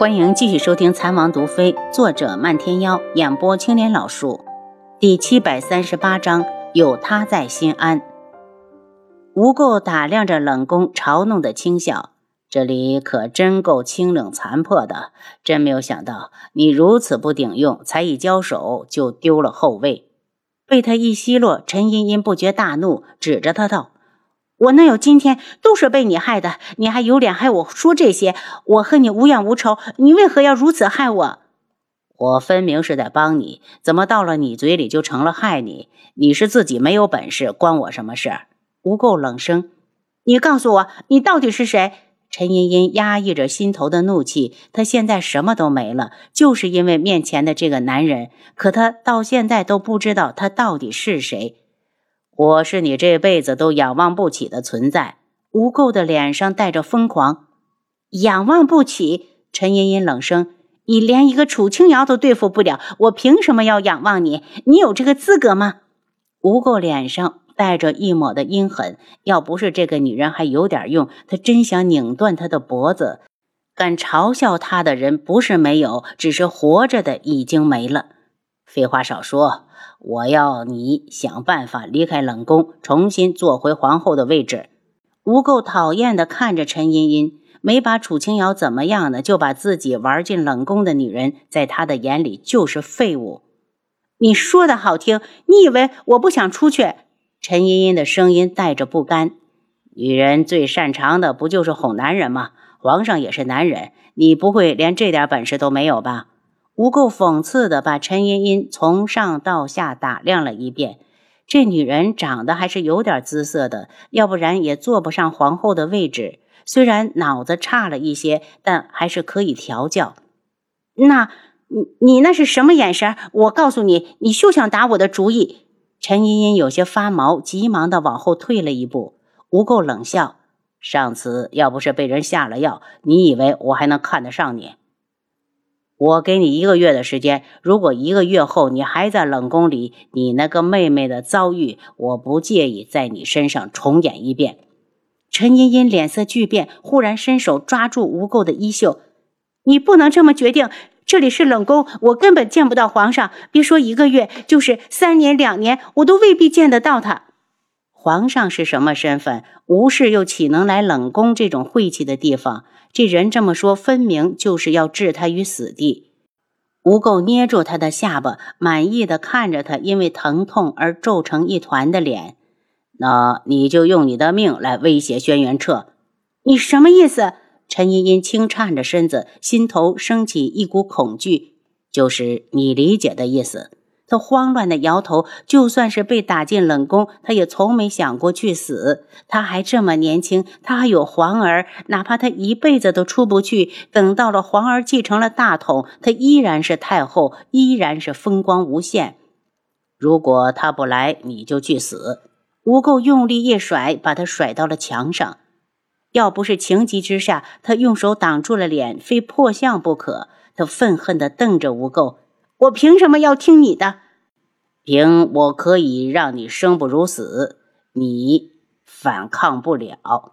欢迎继续收听《残王毒妃》，作者漫天妖，演播青莲老树，第七百三十八章，有他在心安。吴垢打量着冷宫，嘲弄的轻笑：“这里可真够清冷残破的，真没有想到你如此不顶用，才一交手就丢了后位。”被他一奚落，陈茵茵不觉大怒，指着他道。我能有今天，都是被你害的。你还有脸害我说这些？我和你无怨无仇，你为何要如此害我？我分明是在帮你，怎么到了你嘴里就成了害你？你是自己没有本事，关我什么事？吴垢冷声：“你告诉我，你到底是谁？”陈茵茵压抑着心头的怒气，她现在什么都没了，就是因为面前的这个男人。可她到现在都不知道他到底是谁。我是你这辈子都仰望不起的存在。吴垢的脸上带着疯狂，仰望不起。陈茵茵冷声：“你连一个楚清瑶都对付不了，我凭什么要仰望你？你有这个资格吗？”吴垢脸上带着一抹的阴狠。要不是这个女人还有点用，他真想拧断她的脖子。敢嘲笑他的人不是没有，只是活着的已经没了。废话少说。我要你想办法离开冷宫，重新坐回皇后的位置。吴垢讨厌地看着陈茵茵，没把楚清瑶怎么样呢，就把自己玩进冷宫的女人，在他的眼里就是废物。你说的好听，你以为我不想出去？陈茵茵的声音带着不甘。女人最擅长的不就是哄男人吗？皇上也是男人，你不会连这点本事都没有吧？吴垢讽刺地把陈茵茵从上到下打量了一遍，这女人长得还是有点姿色的，要不然也坐不上皇后的位置。虽然脑子差了一些，但还是可以调教。那，你你那是什么眼神？我告诉你，你休想打我的主意！陈茵茵有些发毛，急忙地往后退了一步。吴垢冷笑：“上次要不是被人下了药，你以为我还能看得上你？”我给你一个月的时间，如果一个月后你还在冷宫里，你那个妹妹的遭遇，我不介意在你身上重演一遍。陈茵茵脸色巨变，忽然伸手抓住吴垢的衣袖：“你不能这么决定，这里是冷宫，我根本见不到皇上。别说一个月，就是三年、两年，我都未必见得到他。皇上是什么身份？吴氏又岂能来冷宫这种晦气的地方？”这人这么说，分明就是要置他于死地。吴垢捏住他的下巴，满意的看着他因为疼痛而皱成一团的脸。那你就用你的命来威胁轩辕彻？你什么意思？陈茵茵轻颤着身子，心头升起一股恐惧，就是你理解的意思。他慌乱的摇头，就算是被打进冷宫，他也从没想过去死。他还这么年轻，他还有皇儿，哪怕他一辈子都出不去，等到了皇儿继承了大统，他依然是太后，依然是风光无限。如果他不来，你就去死！吴垢用力一甩，把他甩到了墙上。要不是情急之下，他用手挡住了脸，非破相不可。他愤恨地瞪着吴垢。我凭什么要听你的？凭我可以让你生不如死，你反抗不了。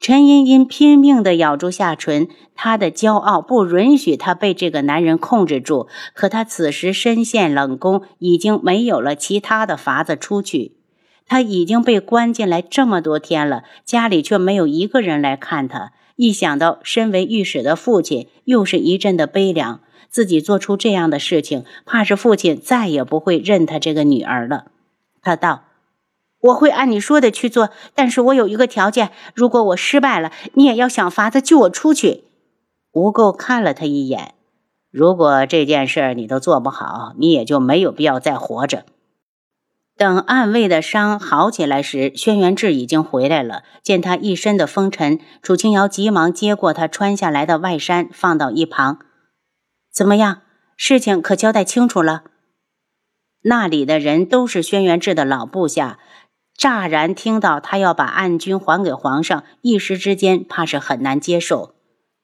陈茵茵拼命地咬住下唇，她的骄傲不允许她被这个男人控制住。可她此时身陷冷宫，已经没有了其他的法子出去。她已经被关进来这么多天了，家里却没有一个人来看她。一想到身为御史的父亲，又是一阵的悲凉。自己做出这样的事情，怕是父亲再也不会认他这个女儿了。他道：“我会按你说的去做，但是我有一个条件，如果我失败了，你也要想法子救我出去。”吴垢看了他一眼：“如果这件事你都做不好，你也就没有必要再活着。”等暗卫的伤好起来时，轩辕志已经回来了。见他一身的风尘，楚清瑶急忙接过他穿下来的外衫，放到一旁。怎么样？事情可交代清楚了？那里的人都是轩辕志的老部下，乍然听到他要把暗军还给皇上，一时之间怕是很难接受。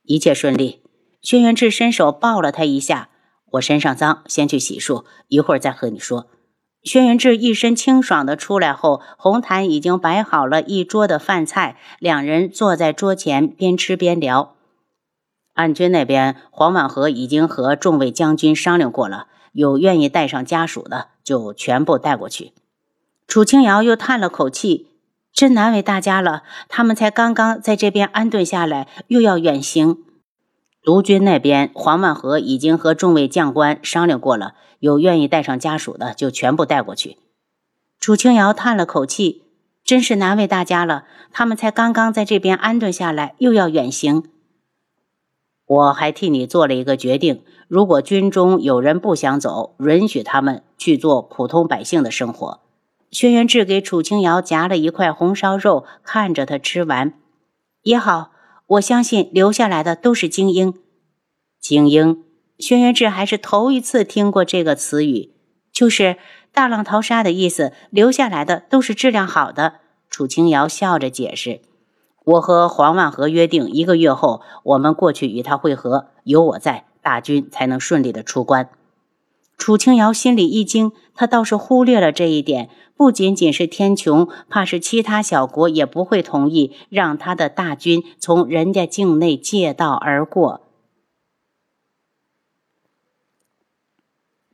一切顺利。轩辕志伸手抱了他一下：“我身上脏，先去洗漱，一会儿再和你说。”轩辕志一身清爽的出来后，红毯已经摆好了一桌的饭菜，两人坐在桌前边吃边聊。暗军那边，黄万和已经和众位将军商量过了，有愿意带上家属的，就全部带过去。楚清瑶又叹了口气，真难为大家了。他们才刚刚在这边安顿下来，又要远行。卢军那边，黄万和已经和众位将官商量过了，有愿意带上家属的，就全部带过去。楚清瑶叹了口气，真是难为大家了。他们才刚刚在这边安顿下来，又要远行。我还替你做了一个决定：如果军中有人不想走，允许他们去做普通百姓的生活。轩辕志给楚清瑶夹了一块红烧肉，看着他吃完，也好。我相信留下来的都是精英。精英，轩辕志还是头一次听过这个词语，就是大浪淘沙的意思。留下来的都是质量好的。楚清瑶笑着解释。我和黄万和约定，一个月后我们过去与他会合，有我在，大军才能顺利的出关。楚清瑶心里一惊，他倒是忽略了这一点。不仅仅是天穹，怕是其他小国也不会同意让他的大军从人家境内借道而过。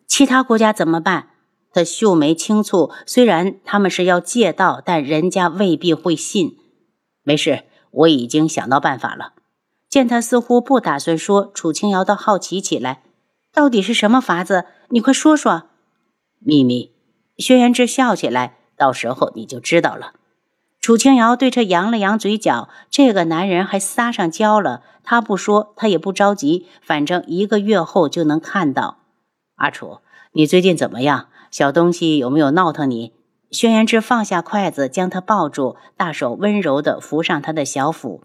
其他国家怎么办？他秀眉轻蹙，虽然他们是要借道，但人家未必会信。没事，我已经想到办法了。见他似乎不打算说，楚清瑶倒好奇起来，到底是什么法子？你快说说。秘密。轩辕志笑起来，到时候你就知道了。楚清瑶对他扬了扬嘴角，这个男人还撒上娇了。他不说，他也不着急，反正一个月后就能看到。阿楚，你最近怎么样？小东西有没有闹腾你？轩辕志放下筷子，将他抱住，大手温柔地扶上他的小腹。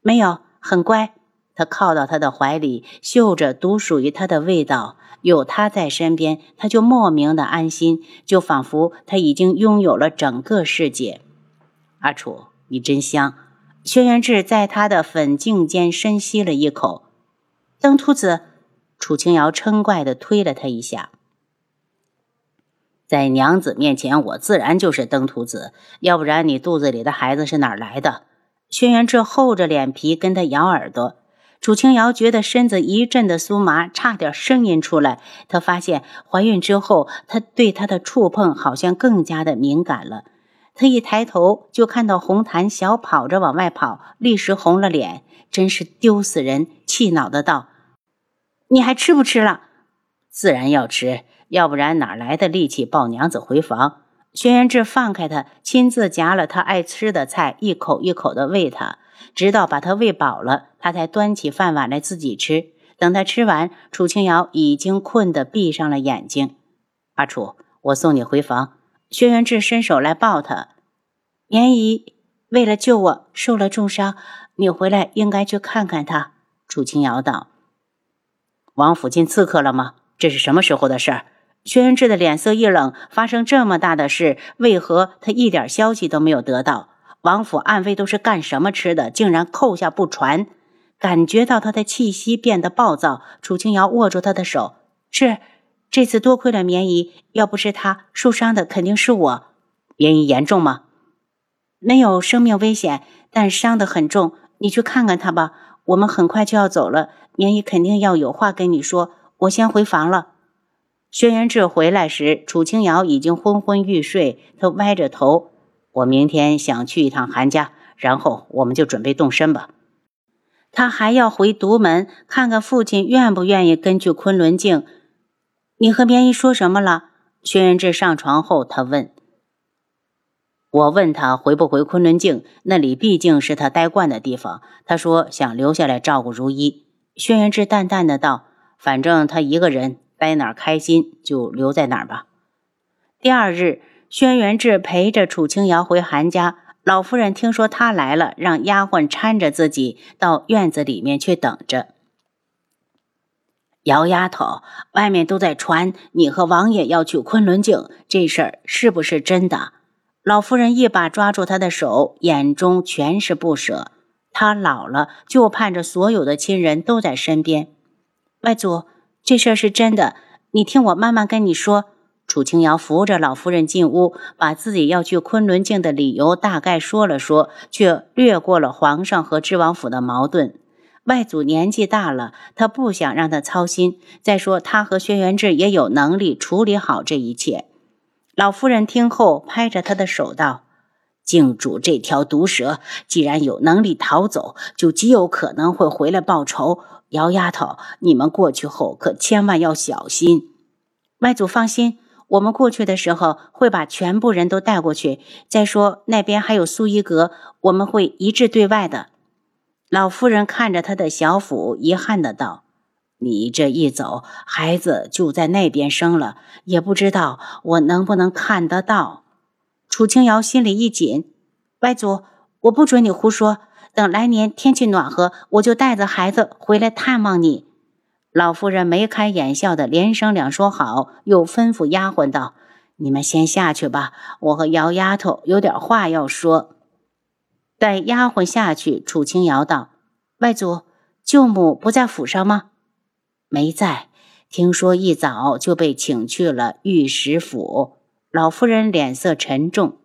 没有，很乖。他靠到他的怀里，嗅着独属于他的味道。有他在身边，他就莫名的安心，就仿佛他已经拥有了整个世界。阿楚，你真香。轩辕志在他的粉颈间深吸了一口。登兔子，楚清瑶嗔怪的推了他一下。在娘子面前，我自然就是登徒子，要不然你肚子里的孩子是哪来的？轩辕志厚着脸皮跟他咬耳朵。楚清瑶觉得身子一阵的酥麻，差点声音出来。她发现怀孕之后，他对她的触碰好像更加的敏感了。她一抬头就看到红檀小跑着往外跑，立时红了脸，真是丢死人！气恼的道：“你还吃不吃了？自然要吃。”要不然哪来的力气抱娘子回房？轩辕志放开他，亲自夹了他爱吃的菜，一口一口的喂他，直到把他喂饱了，他才端起饭碗来自己吃。等他吃完，楚清瑶已经困得闭上了眼睛。阿楚，我送你回房。轩辕志伸手来抱他。绵姨为了救我受了重伤，你回来应该去看看他。楚清瑶道：“王府进刺客了吗？这是什么时候的事儿？”轩辕志的脸色一冷，发生这么大的事，为何他一点消息都没有得到？王府暗卫都是干什么吃的？竟然扣下不传？感觉到他的气息变得暴躁，楚清瑶握住他的手：“是，这次多亏了绵姨，要不是他，受伤的肯定是我。绵姨严重吗？没有生命危险，但伤得很重。你去看看他吧。我们很快就要走了，绵姨肯定要有话跟你说。我先回房了。”轩辕志回来时，楚清瑶已经昏昏欲睡。他歪着头：“我明天想去一趟韩家，然后我们就准备动身吧。”他还要回独门看看父亲愿不愿意跟去昆仑镜。你和绵姨说什么了？轩辕志上床后，他问。我问他回不回昆仑镜，那里毕竟是他待惯的地方。他说想留下来照顾如一。轩辕志淡淡的道：“反正他一个人。”待哪儿开心就留在哪儿吧。第二日，轩辕志陪着楚清瑶回韩家。老夫人听说他来了，让丫鬟搀着自己到院子里面去等着。姚丫头，外面都在传你和王爷要去昆仑镜，这事儿是不是真的？老夫人一把抓住他的手，眼中全是不舍。他老了，就盼着所有的亲人都在身边。外祖。这事儿是真的，你听我慢慢跟你说。楚清瑶扶着老夫人进屋，把自己要去昆仑镜的理由大概说了说，却略过了皇上和知王府的矛盾。外祖年纪大了，他不想让他操心。再说，他和轩辕志也有能力处理好这一切。老夫人听后，拍着他的手道：“靖主这条毒蛇，既然有能力逃走，就极有可能会回来报仇。姚丫头，你们过去后可千万要小心。”外祖放心，我们过去的时候会把全部人都带过去。再说，那边还有苏一阁，我们会一致对外的。老夫人看着他的小腹，遗憾的道：“你这一走，孩子就在那边生了，也不知道我能不能看得到。”楚清瑶心里一紧：“外祖，我不准你胡说。等来年天气暖和，我就带着孩子回来探望你。”老夫人眉开眼笑的连声两说好，又吩咐丫鬟道：“你们先下去吧，我和姚丫头有点话要说。”待丫鬟下去，楚清瑶道：“外祖，舅母不在府上吗？”“没在，听说一早就被请去了御史府。”老夫人脸色沉重。